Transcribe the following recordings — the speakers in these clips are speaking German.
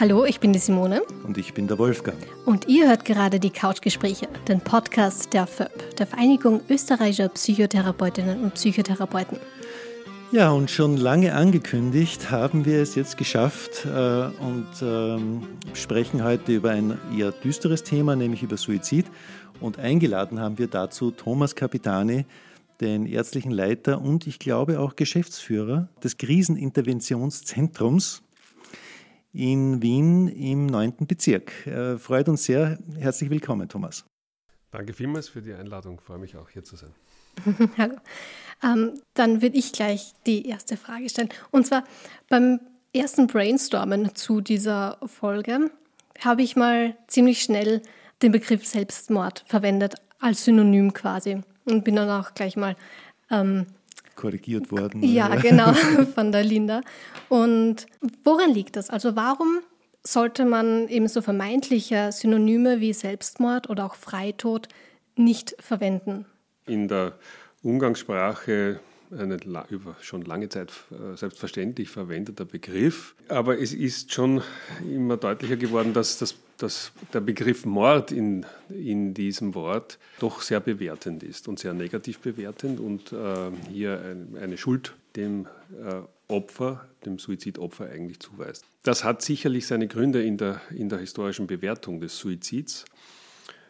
Hallo, ich bin die Simone. Und ich bin der Wolfgang. Und ihr hört gerade die Couchgespräche, den Podcast der FÖP, der Vereinigung österreichischer Psychotherapeutinnen und Psychotherapeuten. Ja, und schon lange angekündigt haben wir es jetzt geschafft äh, und ähm, sprechen heute über ein eher düsteres Thema, nämlich über Suizid. Und eingeladen haben wir dazu Thomas Capitani, den ärztlichen Leiter und ich glaube auch Geschäftsführer des Kriseninterventionszentrums in Wien im 9. Bezirk. Äh, freut uns sehr. Herzlich willkommen, Thomas. Danke vielmals für die Einladung. Ich freue mich auch hier zu sein. Hallo. Ähm, dann würde ich gleich die erste Frage stellen. Und zwar beim ersten Brainstormen zu dieser Folge habe ich mal ziemlich schnell den Begriff Selbstmord verwendet, als Synonym quasi. Und bin dann auch gleich mal ähm, korrigiert worden. Ja, genau, von der Linda. Und woran liegt das? Also warum sollte man eben so vermeintliche Synonyme wie Selbstmord oder auch Freitod nicht verwenden? In der Umgangssprache eine über schon lange Zeit äh, selbstverständlich verwendeter Begriff. Aber es ist schon immer deutlicher geworden, dass, das, dass der Begriff Mord in, in diesem Wort doch sehr bewertend ist und sehr negativ bewertend und äh, hier ein, eine Schuld dem äh, Opfer, dem Suizidopfer eigentlich zuweist. Das hat sicherlich seine Gründe in der, in der historischen Bewertung des Suizids.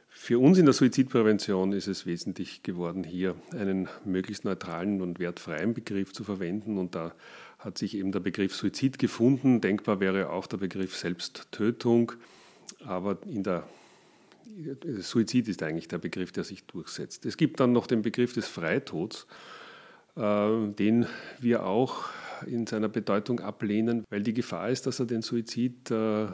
Für uns in der Suizidprävention ist es wesentlich geworden, hier einen möglichst neutralen und wertfreien Begriff zu verwenden. Und da hat sich eben der Begriff Suizid gefunden. Denkbar wäre auch der Begriff Selbsttötung. Aber in der Suizid ist eigentlich der Begriff, der sich durchsetzt. Es gibt dann noch den Begriff des Freitods, äh, den wir auch in seiner Bedeutung ablehnen, weil die Gefahr ist, dass er den Suizid äh,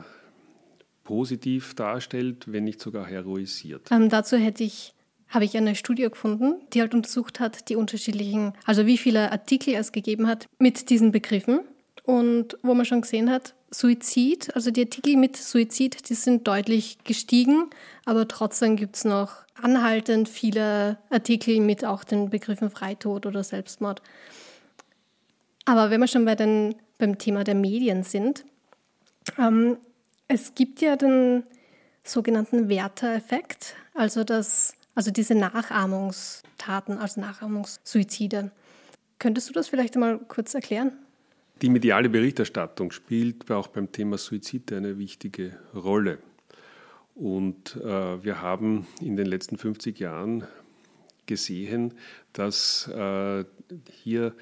positiv darstellt, wenn nicht sogar heroisiert. Ähm, dazu hätte ich habe ich eine Studie gefunden, die halt untersucht hat, die unterschiedlichen, also wie viele Artikel es gegeben hat mit diesen Begriffen und wo man schon gesehen hat, Suizid, also die Artikel mit Suizid, die sind deutlich gestiegen, aber trotzdem gibt es noch anhaltend viele Artikel mit auch den Begriffen Freitod oder Selbstmord. Aber wenn wir schon bei den, beim Thema der Medien sind, ähm, es gibt ja den sogenannten Werther-Effekt, also, also diese Nachahmungstaten, also Nachahmungssuizide. Könntest du das vielleicht einmal kurz erklären? Die mediale Berichterstattung spielt auch beim Thema Suizid eine wichtige Rolle. Und äh, wir haben in den letzten 50 Jahren gesehen, dass äh, hier,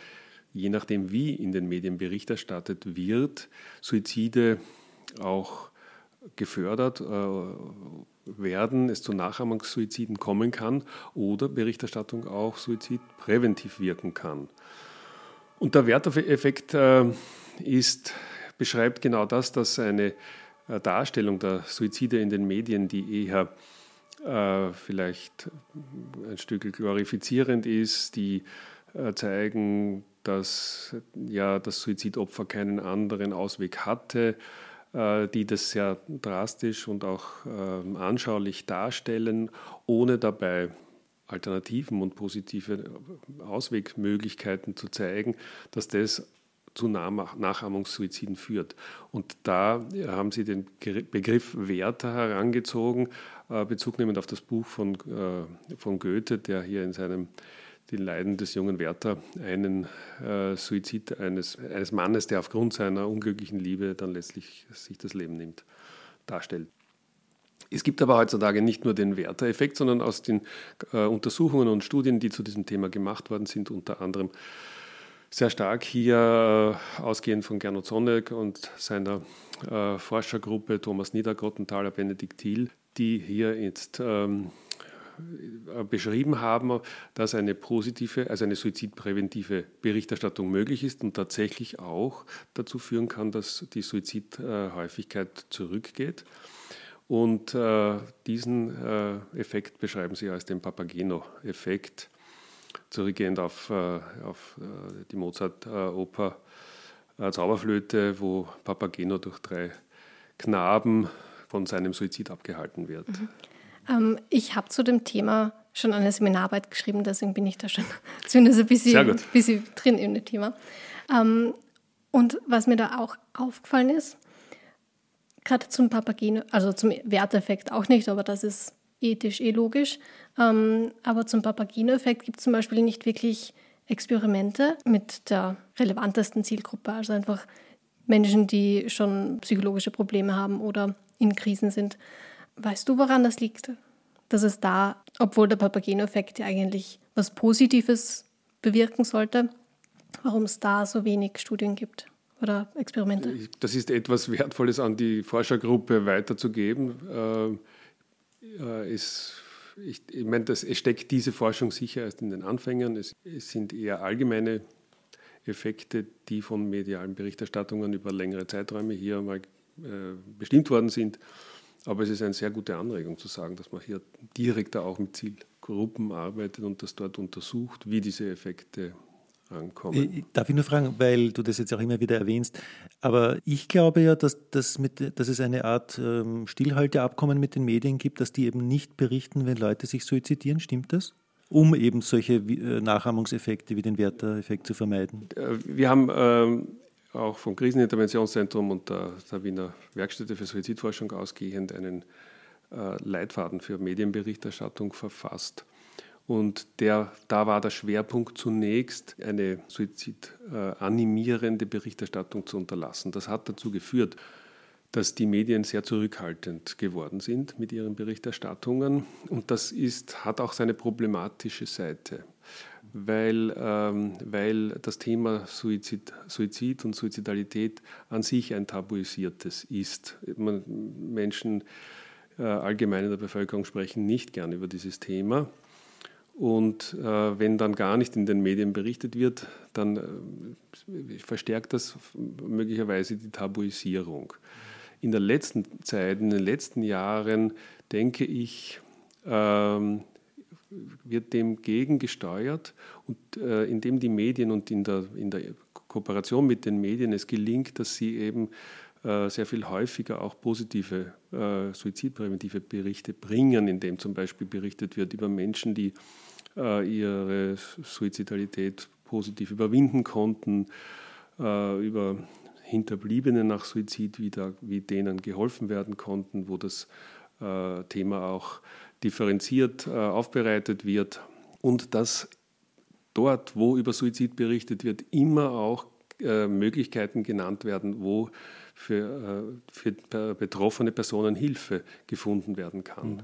je nachdem wie in den Medien Bericht erstattet wird, Suizide auch gefördert äh, werden, es zu Nachahmungssuiziden kommen kann oder Berichterstattung auch suizidpräventiv wirken kann. Und der Werteffekt äh, ist, beschreibt genau das, dass eine äh, Darstellung der Suizide in den Medien, die eher vielleicht ein Stück glorifizierend ist, die zeigen, dass ja, das Suizidopfer keinen anderen Ausweg hatte, äh, die das sehr drastisch und auch ähm, anschaulich darstellen, ohne dabei Alternativen und positive Auswegmöglichkeiten zu zeigen, dass das zu Nachahmungssuiziden führt. Und da haben Sie den Begriff Werther herangezogen, äh, bezugnehmend auf das Buch von, äh, von Goethe, der hier in seinem die Leiden des jungen Werther einen äh, Suizid eines, eines Mannes, der aufgrund seiner unglücklichen Liebe dann letztlich sich das Leben nimmt, darstellt. Es gibt aber heutzutage nicht nur den Werther-Effekt, sondern aus den äh, Untersuchungen und Studien, die zu diesem Thema gemacht worden sind, unter anderem sehr stark hier äh, ausgehend von Gernot Sonneck und seiner äh, Forschergruppe Thomas Niedergrottenthaler, Benedikt Thiel, die hier jetzt ähm, äh, beschrieben haben, dass eine positive, also eine suizidpräventive Berichterstattung möglich ist und tatsächlich auch dazu führen kann, dass die Suizidhäufigkeit zurückgeht. Und äh, diesen äh, Effekt beschreiben sie als den Papageno-Effekt, zurückgehend auf, äh, auf äh, die Mozart-Oper äh, Zauberflöte, wo Papageno durch drei Knaben von seinem Suizid abgehalten wird. Mhm. Ähm, ich habe zu dem Thema schon eine Seminararbeit geschrieben, deswegen bin ich da schon zumindest ein bisschen, bisschen drin in dem Thema. Ähm, und was mir da auch aufgefallen ist, Gerade zum Papageno, also zum Werteffekt auch nicht, aber das ist ethisch eh logisch. Ähm, aber zum Papageno-Effekt gibt es zum Beispiel nicht wirklich Experimente mit der relevantesten Zielgruppe, also einfach Menschen, die schon psychologische Probleme haben oder in Krisen sind. Weißt du, woran das liegt? Dass es da, obwohl der Papageno-Effekt ja eigentlich was Positives bewirken sollte, warum es da so wenig Studien gibt oder Experimente? Das ist etwas Wertvolles an die Forschergruppe weiterzugeben. Äh, äh, es, ich, ich meine, das, es steckt diese Forschung sicher erst in den Anfängen. Es, es sind eher allgemeine Effekte, die von medialen Berichterstattungen über längere Zeiträume hier mal äh, bestimmt worden sind. Aber es ist eine sehr gute Anregung zu sagen, dass man hier direkt auch mit Zielgruppen arbeitet und das dort untersucht, wie diese Effekte ankommen. Darf ich nur fragen, weil du das jetzt auch immer wieder erwähnst, aber ich glaube ja, dass, dass, mit, dass es eine Art ähm, Stillhalteabkommen mit den Medien gibt, dass die eben nicht berichten, wenn Leute sich suizidieren. Stimmt das? Um eben solche äh, Nachahmungseffekte wie den Werther-Effekt zu vermeiden. Äh, wir haben ähm, auch vom Kriseninterventionszentrum und der, der Wiener Werkstätte für Suizidforschung ausgehend einen äh, Leitfaden für Medienberichterstattung verfasst. Und der, da war der Schwerpunkt zunächst, eine suizidanimierende Berichterstattung zu unterlassen. Das hat dazu geführt, dass die Medien sehr zurückhaltend geworden sind mit ihren Berichterstattungen. Und das ist, hat auch seine problematische Seite weil, ähm, weil das Thema Suizid, Suizid und Suizidalität an sich ein tabuisiertes ist. Man, Menschen äh, allgemein in der Bevölkerung sprechen nicht gern über dieses Thema. Und äh, wenn dann gar nicht in den Medien berichtet wird, dann äh, verstärkt das möglicherweise die Tabuisierung. In der letzten Zeit, in den letzten Jahren, denke ich, ähm, wird dem gegengesteuert und äh, indem die Medien und in der, in der Kooperation mit den Medien es gelingt, dass sie eben sehr viel häufiger auch positive äh, suizidpräventive Berichte bringen, indem zum Beispiel berichtet wird über Menschen, die äh, ihre Suizidalität positiv überwinden konnten, äh, über Hinterbliebene nach Suizid, wie, da, wie denen geholfen werden konnten, wo das äh, Thema auch differenziert äh, aufbereitet wird. Und dass dort, wo über Suizid berichtet wird, immer auch Möglichkeiten genannt werden, wo für, äh, für betroffene Personen Hilfe gefunden werden kann. Mhm.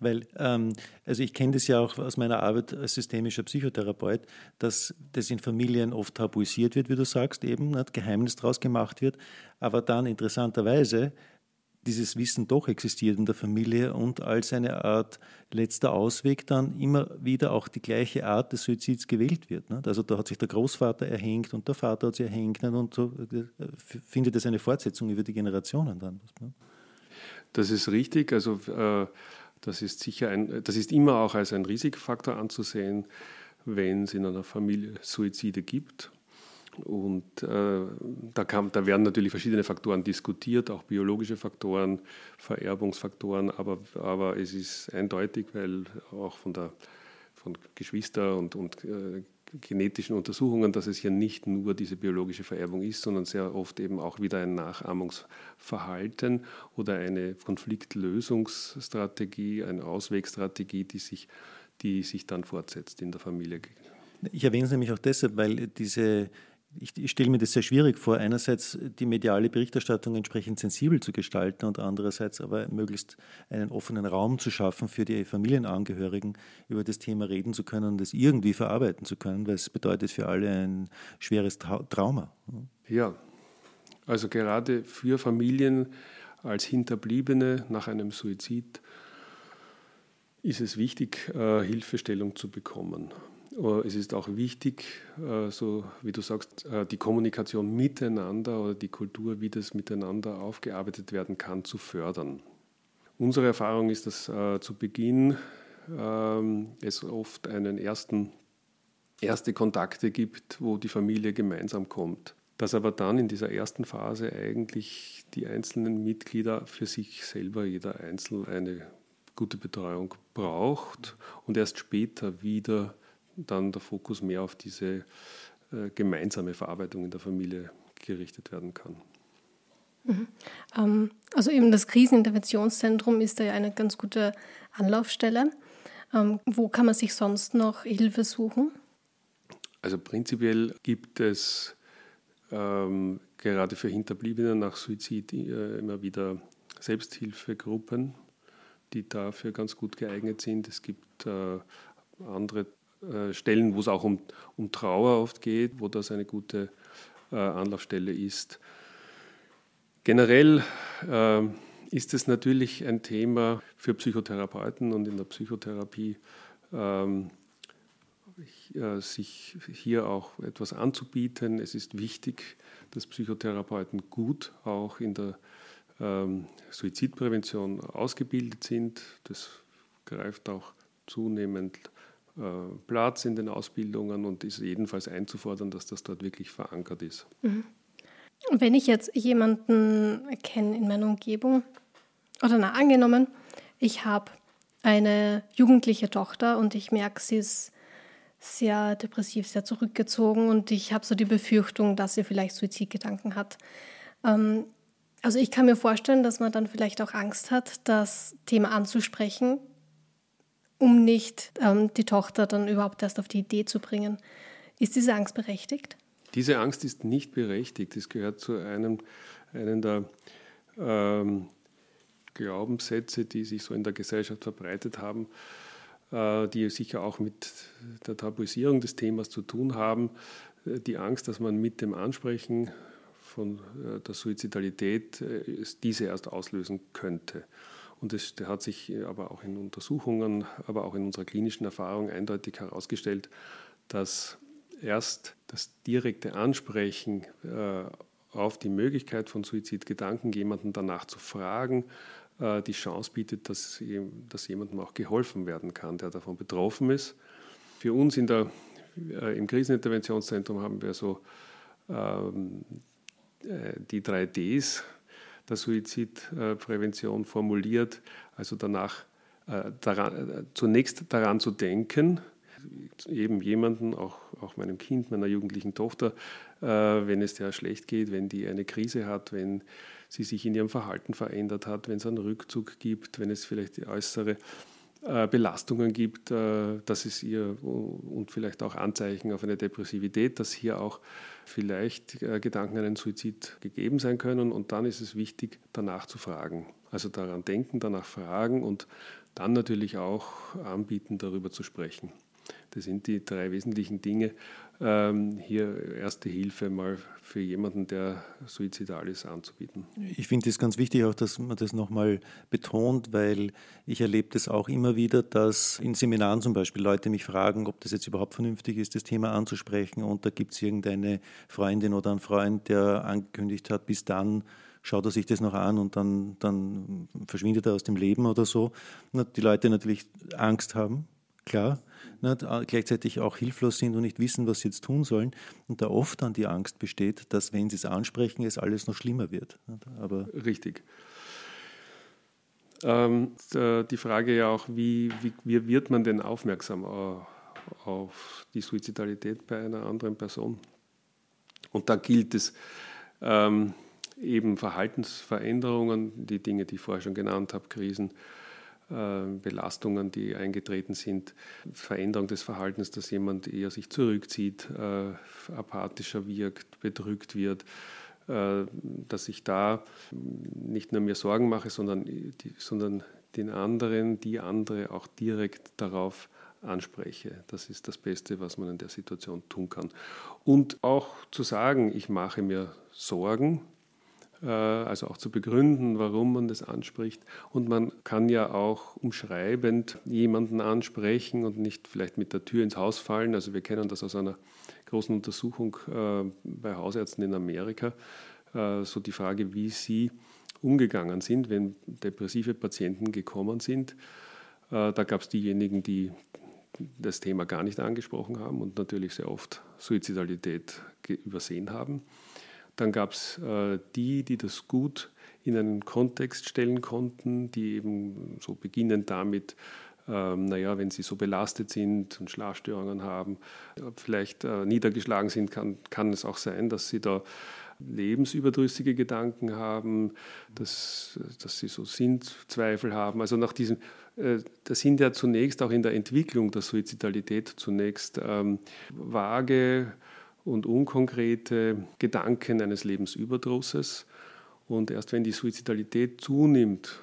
Weil, ähm, also ich kenne das ja auch aus meiner Arbeit als systemischer Psychotherapeut, dass das in Familien oft tabuisiert wird, wie du sagst, eben, nicht, Geheimnis daraus gemacht wird, aber dann interessanterweise dieses Wissen doch existiert in der Familie und als eine Art letzter Ausweg dann immer wieder auch die gleiche Art des Suizids gewählt wird. Ne? Also da hat sich der Großvater erhängt und der Vater hat sich erhängt und so äh, findet es eine Fortsetzung über die Generationen dann. Ne? Das ist richtig. Also äh, das ist sicher ein, das ist immer auch als ein Risikofaktor anzusehen, wenn es in einer Familie Suizide gibt. Und äh, da, kam, da, werden natürlich verschiedene Faktoren diskutiert, auch biologische Faktoren, Vererbungsfaktoren, aber, aber es ist eindeutig, weil auch von, der, von Geschwister und, und äh, genetischen Untersuchungen, dass es hier nicht nur diese biologische Vererbung ist, sondern sehr oft eben auch wieder ein Nachahmungsverhalten oder eine Konfliktlösungsstrategie, eine Auswegstrategie, die sich, die sich dann fortsetzt in der Familie. Ich erwähne es nämlich auch deshalb, weil diese ich, ich stelle mir das sehr schwierig vor, einerseits die mediale Berichterstattung entsprechend sensibel zu gestalten und andererseits aber möglichst einen offenen Raum zu schaffen für die Familienangehörigen, über das Thema reden zu können und das irgendwie verarbeiten zu können, weil es bedeutet für alle ein schweres Trauma. Ja, also gerade für Familien als Hinterbliebene nach einem Suizid ist es wichtig, äh, Hilfestellung zu bekommen. Äh, es ist auch wichtig, äh, so wie du sagst, äh, die Kommunikation miteinander oder die Kultur, wie das miteinander aufgearbeitet werden kann, zu fördern. Unsere Erfahrung ist, dass zu Beginn ähm, es oft einen ersten, erste Kontakte gibt, wo die Familie gemeinsam kommt. Dass aber dann in dieser ersten Phase eigentlich die einzelnen Mitglieder für sich selber, jeder Einzelne, eine gute Betreuung braucht und erst später wieder dann der Fokus mehr auf diese äh, gemeinsame Verarbeitung in der Familie gerichtet werden kann. Mhm. Ähm, also eben das Kriseninterventionszentrum ist da ja eine ganz gute Anlaufstelle. Ähm, wo kann man sich sonst noch Hilfe suchen? Also prinzipiell gibt es ähm, gerade für Hinterbliebene nach Suizid äh, immer wieder Selbsthilfegruppen, die dafür ganz gut geeignet sind. Es gibt äh, andere Stellen, wo es auch um, um Trauer oft geht, wo das eine gute äh, Anlaufstelle ist. Generell äh, ist es natürlich ein Thema für Psychotherapeuten und in der Psychotherapie, ähm, äh, sich hier auch etwas anzubieten. Es ist wichtig, dass Psychotherapeuten gut auch in der ähm, Suizidprävention ausgebildet sind. Das greift auch zunehmend äh, Platz in den Ausbildungen und ist jedenfalls einzufordern, dass das dort wirklich verankert ist. Mhm. Wenn ich jetzt jemanden kenne in meiner Umgebung, oder na, angenommen, ich habe eine jugendliche Tochter und ich merke, sie ist sehr depressiv, sehr zurückgezogen und ich habe so die Befürchtung, dass sie vielleicht Suizidgedanken hat. Ähm, also ich kann mir vorstellen, dass man dann vielleicht auch Angst hat, das Thema anzusprechen, um nicht ähm, die Tochter dann überhaupt erst auf die Idee zu bringen. Ist diese Angst berechtigt? Diese Angst ist nicht berechtigt. Es gehört zu einem, einem der ähm, Glaubenssätze, die sich so in der Gesellschaft verbreitet haben, äh, die sicher auch mit der Tabuisierung des Themas zu tun haben. Äh, die Angst, dass man mit dem Ansprechen von äh, der Suizidalität diese erst auslösen könnte. Und es hat sich aber auch in Untersuchungen, aber auch in unserer klinischen Erfahrung eindeutig herausgestellt, dass erst das direkte Ansprechen auf die Möglichkeit von Suizidgedanken, jemanden danach zu fragen, äh, die Chance bietet, dass, dass jemandem auch geholfen werden kann, der davon betroffen ist. Für uns in der, äh, im Kriseninterventionszentrum haben wir so ähm, äh, die drei Ds der Suizidprävention formuliert, also danach daran, zunächst daran zu denken, eben jemanden, auch, auch meinem Kind, meiner jugendlichen Tochter, wenn es der schlecht geht, wenn die eine Krise hat, wenn sie sich in ihrem Verhalten verändert hat, wenn es einen Rückzug gibt, wenn es vielleicht äußere äh, Belastungen gibt, äh, dass es ihr und vielleicht auch Anzeichen auf eine Depressivität, dass hier auch vielleicht äh, Gedanken an einen Suizid gegeben sein können. Und dann ist es wichtig, danach zu fragen. Also daran denken, danach fragen und dann natürlich auch anbieten, darüber zu sprechen. Das sind die drei wesentlichen Dinge. Ähm, hier erste Hilfe mal für jemanden, der suizidal ist, anzubieten. Ich finde es ganz wichtig auch, dass man das nochmal betont, weil ich erlebe das auch immer wieder, dass in Seminaren zum Beispiel Leute mich fragen, ob das jetzt überhaupt vernünftig ist, das Thema anzusprechen. Und da gibt es irgendeine Freundin oder einen Freund, der angekündigt hat, bis dann schaut er sich das noch an und dann, dann verschwindet er aus dem Leben oder so. Die Leute natürlich Angst haben, klar, äh, gleichzeitig auch hilflos sind und nicht wissen, was sie jetzt tun sollen. Und da oft dann die Angst besteht, dass, wenn sie es ansprechen, es alles noch schlimmer wird. Aber Richtig. Ähm, die Frage ja auch, wie, wie, wie wird man denn aufmerksam auf die Suizidalität bei einer anderen Person? Und da gilt es ähm, eben Verhaltensveränderungen, die Dinge, die ich vorher schon genannt habe, Krisen, äh, Belastungen, die eingetreten sind, Veränderung des Verhaltens, dass jemand eher sich zurückzieht, äh, apathischer wirkt, bedrückt wird, äh, dass ich da nicht nur mir Sorgen mache, sondern, die, sondern den anderen, die andere auch direkt darauf anspreche. Das ist das Beste, was man in der Situation tun kann. Und auch zu sagen, ich mache mir Sorgen, äh, also auch zu begründen, warum man das anspricht. Und man kann ja auch umschreibend jemanden ansprechen und nicht vielleicht mit der Tür ins Haus fallen. Also wir kennen das aus einer großen Untersuchung äh, bei Hausärzten in Amerika, äh, so die Frage, wie sie umgegangen sind, wenn depressive Patienten gekommen sind. Da gab es diejenigen, die das Thema gar nicht angesprochen haben und natürlich sehr oft Suizidalität übersehen haben. Dann gab es äh, die, die das gut in einen Kontext stellen konnten, die eben so beginnen damit, ähm, naja, wenn sie so belastet sind und Schlafstörungen haben, vielleicht äh, niedergeschlagen sind, kann, kann es auch sein, dass sie da lebensüberdrüssige Gedanken haben, dass, dass sie so Sinnzweifel haben. Also nach diesem, äh, das sind ja zunächst auch in der Entwicklung der Suizidalität zunächst ähm, vage und unkonkrete Gedanken eines Lebensüberdrusses. Und erst wenn die Suizidalität zunimmt,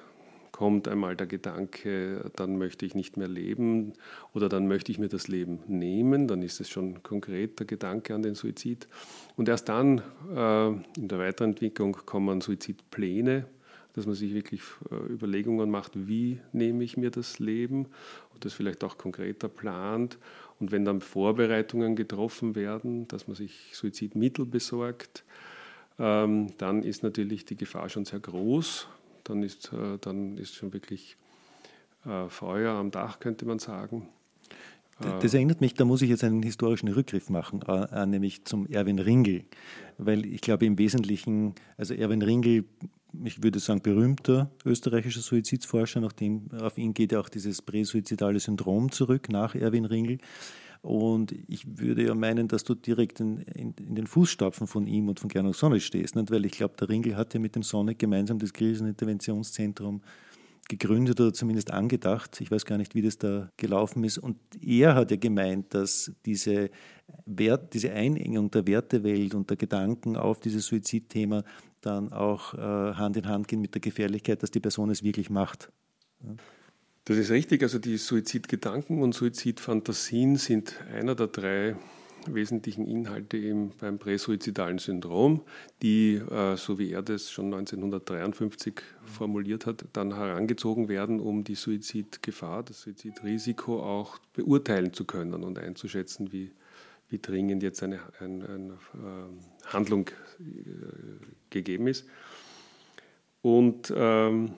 kommt einmal der Gedanke, dann möchte ich nicht mehr leben oder dann möchte ich mir das Leben nehmen, dann ist es schon konkret der Gedanke an den Suizid. Und erst dann äh, in der Weiterentwicklung kommen Suizidpläne, dass man sich wirklich äh, Überlegungen macht, wie nehme ich mir das Leben und das vielleicht auch konkreter plant. Und wenn dann Vorbereitungen getroffen werden, dass man sich Suizidmittel besorgt, ähm, dann ist natürlich die Gefahr schon sehr groß, dann ist, äh, dann ist schon wirklich äh, Feuer am Dach, könnte man sagen. Das erinnert mich, da muss ich jetzt einen historischen Rückgriff machen, nämlich zum Erwin Ringel, weil ich glaube im Wesentlichen, also Erwin Ringel, ich würde sagen berühmter österreichischer Suizidsforscher, nachdem auf ihn geht ja auch dieses präsuizidale Syndrom zurück nach Erwin Ringel. Und ich würde ja meinen, dass du direkt in, in, in den Fußstapfen von ihm und von Gernot Sonnet stehst, nicht? weil ich glaube, der Ringel hat ja mit dem Sonnet gemeinsam das Kriseninterventionszentrum gegründet oder zumindest angedacht. Ich weiß gar nicht, wie das da gelaufen ist. Und er hat ja gemeint, dass diese, Wert, diese Einengung der Wertewelt und der Gedanken auf dieses Suizidthema dann auch äh, Hand in Hand gehen mit der Gefährlichkeit, dass die Person es wirklich macht. Ja. Das ist richtig. Also die Suizidgedanken und Suizidfantasien sind einer der drei wesentlichen Inhalte eben beim präsuizidalen Syndrom, die, äh, so wie er das schon 1953 formuliert hat, dann herangezogen werden, um die Suizidgefahr, das Suizidrisiko auch beurteilen zu können und einzuschätzen, wie, wie dringend jetzt eine, eine, eine äh, Handlung äh, gegeben ist. Und ähm,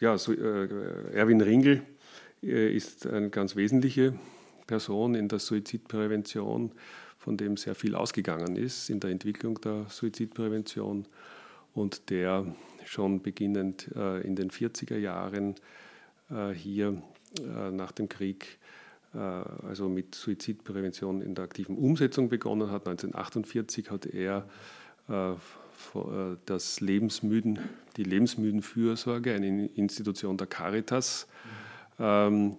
ja, so, äh, Erwin Ringel äh, ist eine ganz wesentliche Person in der Suizidprävention, von dem sehr viel ausgegangen ist in der Entwicklung der Suizidprävention und der schon beginnend äh, in den 40er Jahren äh, hier nach dem Krieg also mit Suizidprävention in der aktiven Umsetzung begonnen hat. 1948 hat er äh, das Lebensmüden, die Lebensmüdenfürsorge, eine Institution der Caritas. Ähm,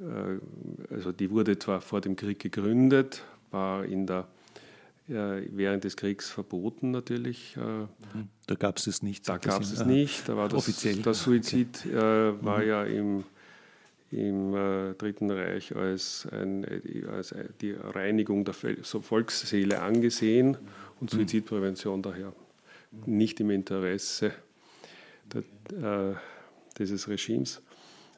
äh, also die wurde zwar vor dem Krieg gegründet, war in der, äh, während des Kriegs verboten natürlich. Mhm. Da gab es es nicht. Da gab es es nicht. Da war das, offiziell. Das Suizid okay. äh, war mhm. ja im, im äh, Dritten Reich als, ein, als, die Reinigung der Volksseele angesehen und mhm. Suizidprävention daher nicht im Interesse der, äh, dieses Regimes.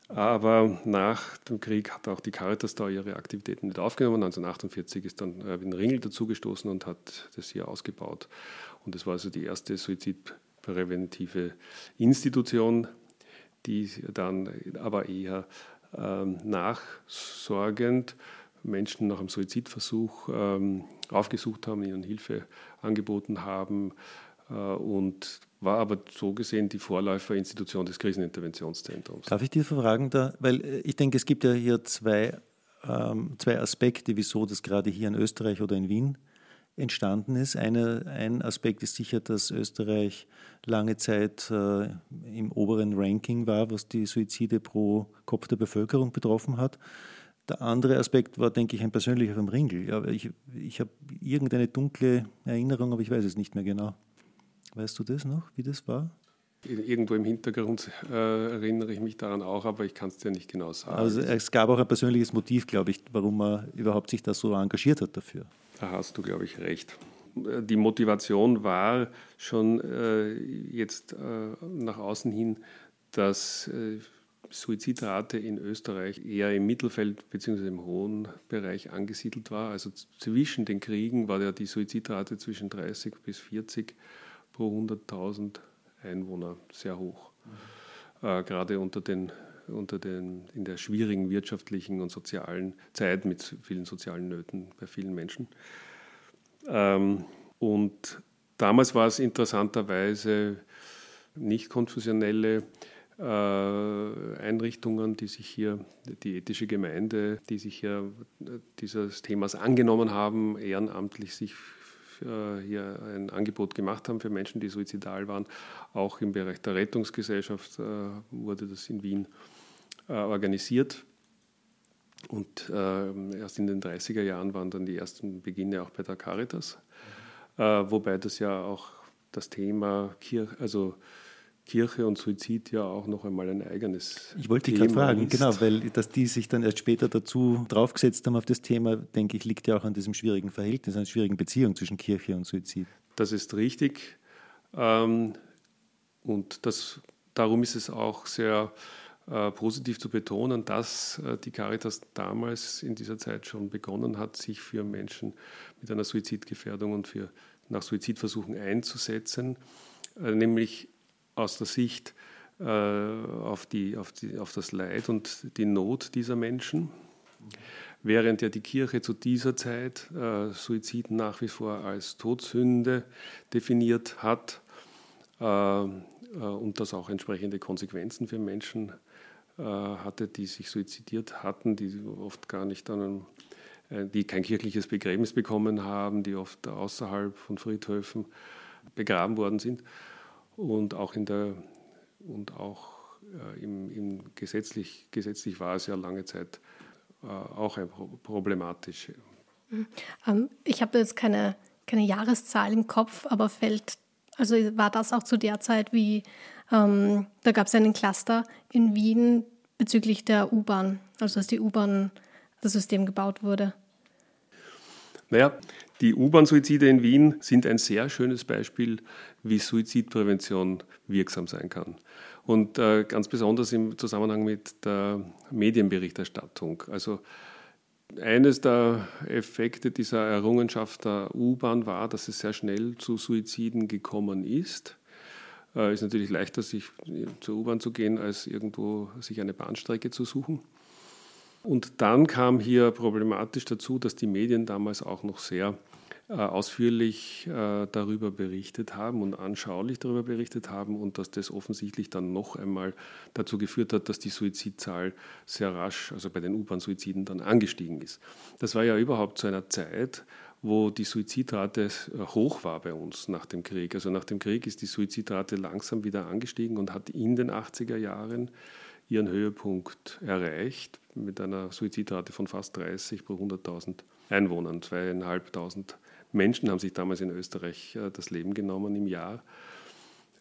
Aber nach dem Krieg hat auch die Caritas da ihre Aktivitäten nicht aufgenommen. 1948 ist dann Erwin Ringel dazugestoßen und hat das hier ausgebaut. Und das war also die erste suizidpräventive Institution, die dann aber eher nachsorgend Menschen nach einem Suizidversuch ähm, aufgesucht haben, ihnen Hilfe angeboten haben, äh, und war aber so gesehen die Vorläuferinstitution des Kriseninterventionszentrums. Darf ich dir fragen, da, weil äh, ich denke, es gibt ja hier zwei, ähm, zwei Aspekte, wieso das gerade hier in Österreich oder in Wien entstanden ist. Eine, ein Aspekt ist sicher, dass Österreich lange Zeit äh, im oberen Ranking war, was die Suizide pro Kopf der Bevölkerung betroffen hat. Der andere Aspekt war, denke ich, ein persönlicher vom Ringel. Ja, ich ich habe irgendeine dunkle Erinnerung, aber ich weiß es nicht mehr genau. Weißt du das noch, wie das war? Irgendwo im Hintergrund äh, erinnere ich mich daran auch, aber ich kann es dir nicht genau sagen. Also es gab auch ein persönliches Motiv, glaube ich, warum man überhaupt sich da so engagiert hat dafür. Da hast du, glaube ich, recht. Die Motivation war schon äh, jetzt äh, nach außen hin, dass äh, Suizidrate in Österreich eher im Mittelfeld bzw. im hohen Bereich angesiedelt war. Also zwischen den Kriegen war ja die Suizidrate zwischen 30 bis 40 pro 100.000 Einwohner sehr hoch. Mhm. Äh, gerade unter den, unter den, in der schwierigen wirtschaftlichen und sozialen Zeit mit vielen sozialen Nöten bei vielen Menschen. Ähm, und damals war es interessanterweise nicht konfessionelle äh, Einrichtungen, die sich hier, die ethische Gemeinde, die sich hier dieses Themas angenommen haben, ehrenamtlich sich äh, hier ein Angebot gemacht haben für Menschen, die suizidal waren. Auch im Bereich der Rettungsgesellschaft äh, wurde das in Wien äh, organisiert. Und äh, erst in den 30er Jahren waren dann die ersten Beginne auch bei der Caritas, äh, wobei das ja auch das Thema Kirche, also Kirche und Suizid ja auch noch einmal ein eigenes Ich wollte gerade fragen, ist. genau, weil dass die sich dann erst später dazu draufgesetzt haben auf das Thema, denke ich, liegt ja auch an diesem schwierigen Verhältnis, an schwierigen Beziehung zwischen Kirche und Suizid. Das ist richtig. Ähm, und das, darum ist es auch sehr äh, positiv zu betonen, dass äh, die Caritas damals in dieser Zeit schon begonnen hat, sich für Menschen mit einer Suizidgefährdung und für nach Suizidversuchen einzusetzen, äh, nämlich aus der Sicht auf, die, auf, die, auf das Leid und die Not dieser Menschen. Während ja die Kirche zu dieser Zeit äh, Suizid nach wie vor als Todsünde definiert hat äh, äh und das auch entsprechende Konsequenzen für Menschen hatte, die sich suizidiert hatten, die oft gar nicht dann äh, die kein kirchliches Begräbnis bekommen haben, die oft außerhalb von Friedhöfen begraben worden sind und auch in der und auch äh, im, im gesetzlich, gesetzlich war es ja lange Zeit äh, auch problematisch. Mhm. Ähm, ich habe jetzt keine, keine Jahreszahl im Kopf, aber fällt, also war das auch zu der Zeit, wie ähm, da gab es einen Cluster in Wien bezüglich der U-Bahn, also dass die U-Bahn das System gebaut wurde. Naja, die U-Bahn-Suizide in Wien sind ein sehr schönes Beispiel, wie Suizidprävention wirksam sein kann. Und äh, ganz besonders im Zusammenhang mit der Medienberichterstattung. Also eines der Effekte dieser Errungenschaft der U-Bahn war, dass es sehr schnell zu Suiziden gekommen ist. Äh, ist natürlich leichter, sich zur U-Bahn zu gehen, als irgendwo sich eine Bahnstrecke zu suchen. Und dann kam hier problematisch dazu, dass die Medien damals auch noch sehr äh, ausführlich äh, darüber berichtet haben und anschaulich darüber berichtet haben und dass das offensichtlich dann noch einmal dazu geführt hat, dass die Suizidzahl sehr rasch, also bei den U-Bahn-Suiziden, dann angestiegen ist. Das war ja überhaupt zu einer Zeit, wo die Suizidrate äh, hoch war bei uns nach dem Krieg. Also nach dem Krieg ist die Suizidrate langsam wieder angestiegen und hat in den 80er Jahren ihren Höhepunkt erreicht mit einer Suizidrate von fast 30 pro 100.000 Einwohnern. Zweieinhalbtausend Menschen haben sich damals in Österreich äh, das Leben genommen im Jahr.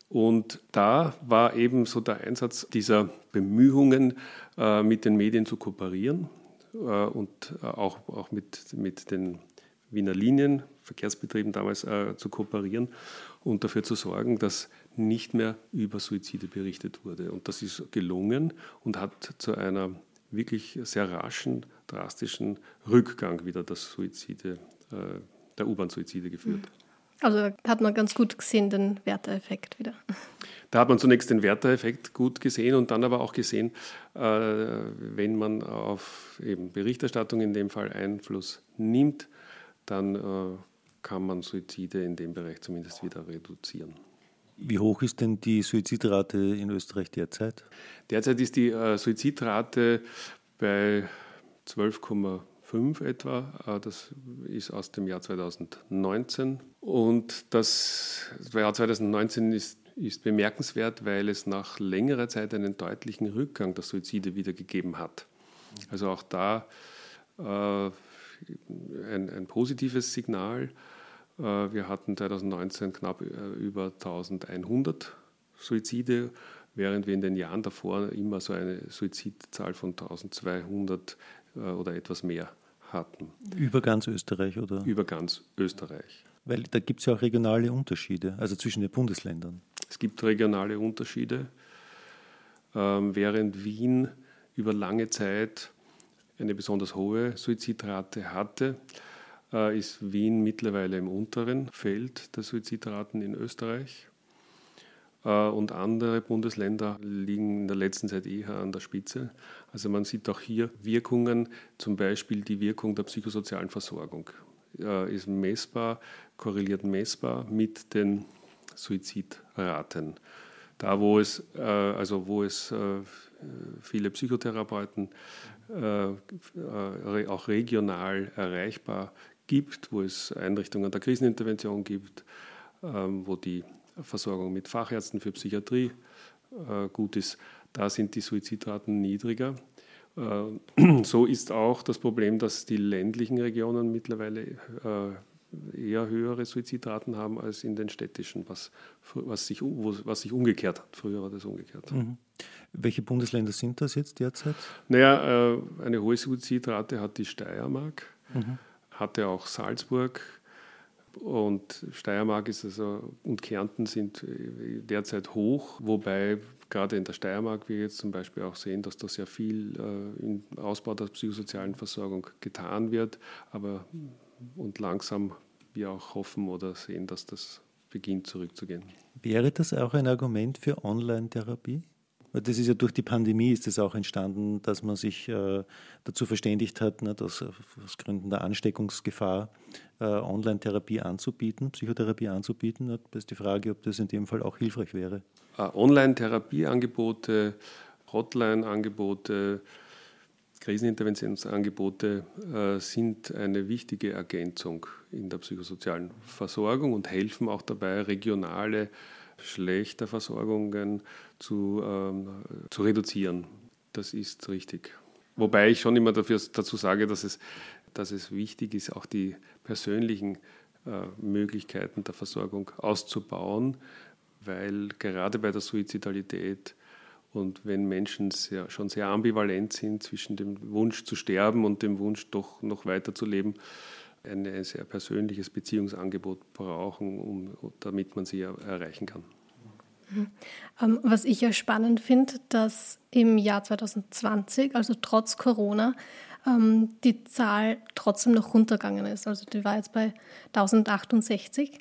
Und da war eben so der Einsatz dieser Bemühungen, äh, mit den Medien zu kooperieren äh, und auch, auch mit, mit den Wiener Linien, Verkehrsbetrieben damals zu kooperieren und dafür zu sorgen, dass nicht mehr über Suizide berichtet wurde. Und das ist gelungen und hat zu einer wirklich sehr raschen, drastischen Rückgang wieder der Suizide, äh, der U-Bahn-Suizide geführt. Also hat man ganz gut gesehen den Werteeffekt wieder. Da hat man zunächst den Werteeffekt gut gesehen und dann aber auch gesehen, äh, wenn man auf eben Berichterstattung in dem Fall Einfluss nimmt, dann äh, kann man Suizide in dem Bereich zumindest wieder reduzieren. Wie hoch ist denn die Suizidrate in Österreich derzeit? Derzeit ist die äh, Suizidrate bei 12,5 etwa. Äh, das ist aus dem Jahr 2019. Und das Jahr 2019 ist, ist bemerkenswert, weil es nach längerer Zeit einen deutlichen Rückgang der Suizide wieder gegeben hat. Also auch da äh, ein, ein positives Signal. Äh, wir hatten 2019 knapp äh, über 1100 Suizide, während wir in den Jahren davor immer so eine Suizidzahl von 1200 äh, oder etwas mehr hatten. Über ganz Österreich, oder? Über ganz Österreich. Weil da gibt es ja auch regionale Unterschiede, also zwischen den Bundesländern. Es gibt regionale Unterschiede. Ähm, während Wien über lange Zeit eine besonders hohe Suizidrate hatte, äh, ist Wien mittlerweile im unteren Feld der Suizidraten in Österreich. Äh, und andere Bundesländer liegen in der letzten Zeit eher an der Spitze. Also man sieht auch hier Wirkungen, zum Beispiel die Wirkung der psychosozialen Versorgung äh, ist messbar, korreliert messbar mit den Suizidraten. Da, wo es, also wo es viele Psychotherapeuten auch regional erreichbar gibt, wo es Einrichtungen der Krisenintervention gibt, ähm, wo die Versorgung mit Fachärzten für Psychiatrie äh, gut ist, da sind die Suizidraten niedriger. Äh, so ist auch das Problem, dass die ländlichen Regionen mittlerweile äh, eher höhere Suizidraten haben als in den städtischen, was, was, sich, was sich umgekehrt hat. Früher war das umgekehrt. Mhm. Welche Bundesländer sind das jetzt derzeit? Naja, eine hohe Suizidrate hat die Steiermark, mhm. hatte auch Salzburg, und Steiermark ist also und Kärnten sind äh, derzeit hoch, wobei gerade in der Steiermark wir jetzt zum Beispiel auch sehen, dass da sehr viel äh, im Ausbau der psychosozialen Versorgung getan wird, aber und langsam wir auch hoffen oder sehen, dass das beginnt zurückzugehen. Wäre das auch ein Argument für Online-Therapie? Das ist ja durch die Pandemie ist es auch entstanden, dass man sich äh, dazu verständigt hat, ne, dass aus Gründen der Ansteckungsgefahr äh, Online-Therapie anzubieten, Psychotherapie anzubieten. Das ist die Frage, ob das in dem Fall auch hilfreich wäre. Uh, Online-Therapieangebote, Hotline-Angebote, Kriseninterventionsangebote äh, sind eine wichtige Ergänzung in der psychosozialen Versorgung und helfen auch dabei, regionale schlechter Versorgungen zu, ähm, zu reduzieren. Das ist richtig. Wobei ich schon immer dafür, dazu sage, dass es, dass es wichtig ist, auch die persönlichen äh, Möglichkeiten der Versorgung auszubauen, weil gerade bei der Suizidalität und wenn Menschen sehr, schon sehr ambivalent sind zwischen dem Wunsch zu sterben und dem Wunsch doch noch weiter zu leben, ein sehr persönliches Beziehungsangebot brauchen, um, damit man sie erreichen kann. Mhm. Ähm, was ich ja spannend finde, dass im Jahr 2020, also trotz Corona, ähm, die Zahl trotzdem noch runtergegangen ist. Also die war jetzt bei 1068,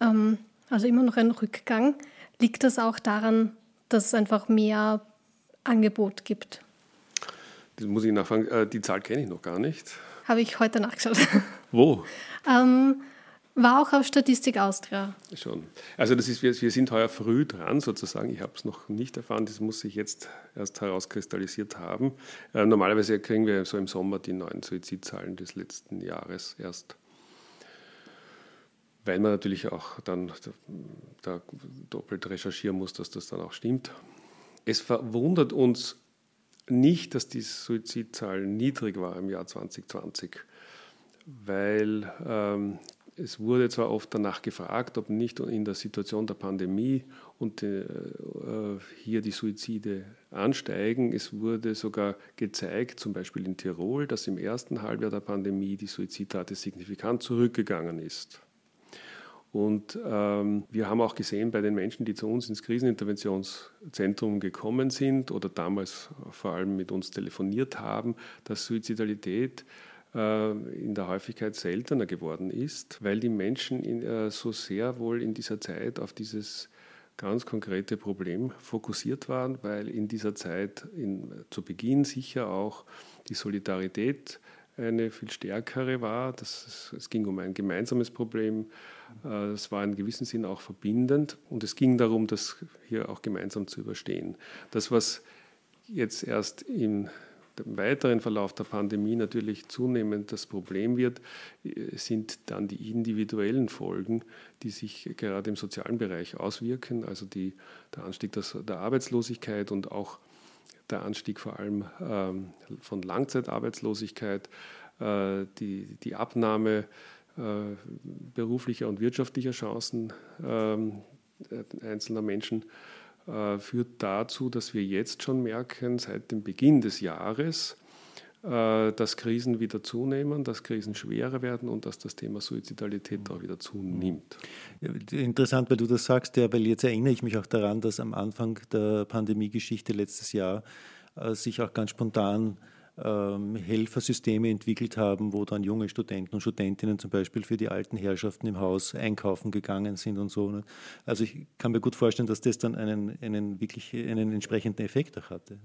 ähm, also immer noch ein Rückgang. Liegt das auch daran, dass es einfach mehr Angebot gibt? Das muss ich nachfragen. Äh, die Zahl kenne ich noch gar nicht. Habe ich heute nachgeschaut. Wo? ähm, war auch auf Statistik Austria. Schon. Also das ist, wir, wir sind heuer früh dran sozusagen. Ich habe es noch nicht erfahren, das muss sich jetzt erst herauskristallisiert haben. Äh, normalerweise kriegen wir so im Sommer die neuen Suizidzahlen des letzten Jahres erst. Weil man natürlich auch dann da doppelt recherchieren muss, dass das dann auch stimmt. Es verwundert uns nicht, dass die Suizidzahl niedrig war im Jahr 2020, weil ähm, es wurde zwar oft danach gefragt, ob nicht in der Situation der Pandemie und äh, hier die Suizide ansteigen. Es wurde sogar gezeigt, zum Beispiel in Tirol, dass im ersten Halbjahr der Pandemie die Suizidrate signifikant zurückgegangen ist. Und ähm, wir haben auch gesehen bei den Menschen, die zu uns ins Kriseninterventionszentrum gekommen sind oder damals vor allem mit uns telefoniert haben, dass Suizidalität äh, in der Häufigkeit seltener geworden ist, weil die Menschen in, äh, so sehr wohl in dieser Zeit auf dieses ganz konkrete Problem fokussiert waren, weil in dieser Zeit in, zu Beginn sicher auch die Solidarität eine viel stärkere war. Das, es ging um ein gemeinsames Problem. Äh, es war in gewissem Sinn auch verbindend und es ging darum, das hier auch gemeinsam zu überstehen. Das, was jetzt erst im weiteren Verlauf der Pandemie natürlich zunehmend das Problem wird, sind dann die individuellen Folgen, die sich gerade im sozialen Bereich auswirken, also die, der Anstieg der Arbeitslosigkeit und auch der Anstieg vor allem ähm, von Langzeitarbeitslosigkeit, äh, die, die Abnahme äh, beruflicher und wirtschaftlicher Chancen ähm, einzelner Menschen. äh, führt dazu, dass wir jetzt schon merken, seit dem Beginn des Jahres, äh, dass Krisen wieder zunehmen, dass Krisen schwerer werden und dass das Thema Suizidalität auch wieder zunimmt. Interessant, weil du das sagst, ja, weil jetzt erinnere ich mich auch daran, dass am Anfang der Pandemiegeschichte letztes Jahr äh, sich auch ganz spontan ähm, Helfersysteme entwickelt haben, wo dann junge Studenten und Studentinnen zum Beispiel für die alten Herrschaften im Haus einkaufen gegangen sind und so. Ne? Also ich kann mir gut vorstellen, dass das dann einen, einen wirklich einen entsprechenden Effekt auch hatte.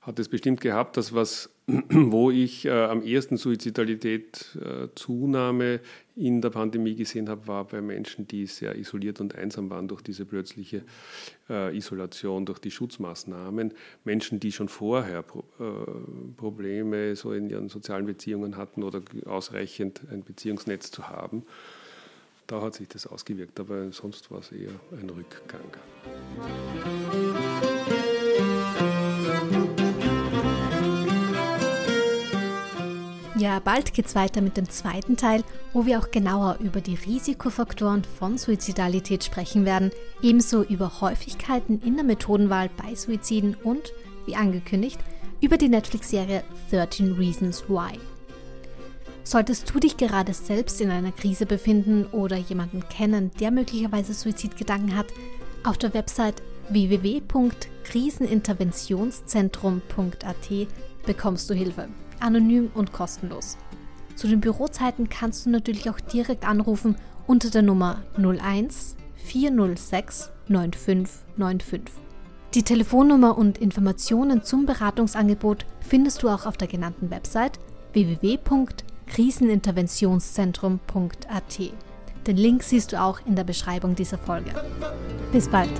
Hat es bestimmt gehabt, dass was, wo ich äh, am ersten Suizidalität äh, Zunahme in der Pandemie gesehen habe, war bei Menschen, die sehr isoliert und einsam waren durch diese plötzliche äh, Isolation, durch die Schutzmaßnahmen. Menschen, die schon vorher Pro äh, Probleme so in ihren sozialen Beziehungen hatten oder ausreichend ein Beziehungsnetz zu haben. Da hat sich das ausgewirkt, aber sonst war es eher ein Rückgang. Ja, bald geht's weiter mit dem zweiten Teil, wo wir auch genauer über die Risikofaktoren von Suizidalität sprechen werden, ebenso über Häufigkeiten in der Methodenwahl bei Suiziden und, wie angekündigt, über die Netflix-Serie 13 Reasons Why. Solltest du dich gerade selbst in einer Krise befinden oder jemanden kennen, der möglicherweise Suizidgedanken hat, auf der Website www.kriseninterventionszentrum.at bekommst du Hilfe anonym und kostenlos. Zu den Bürozeiten kannst du natürlich auch direkt anrufen unter der Nummer 01 406 9595. Die Telefonnummer und Informationen zum Beratungsangebot findest du auch auf der genannten Website www.kriseninterventionszentrum.at. Den Link siehst du auch in der Beschreibung dieser Folge. Bis bald!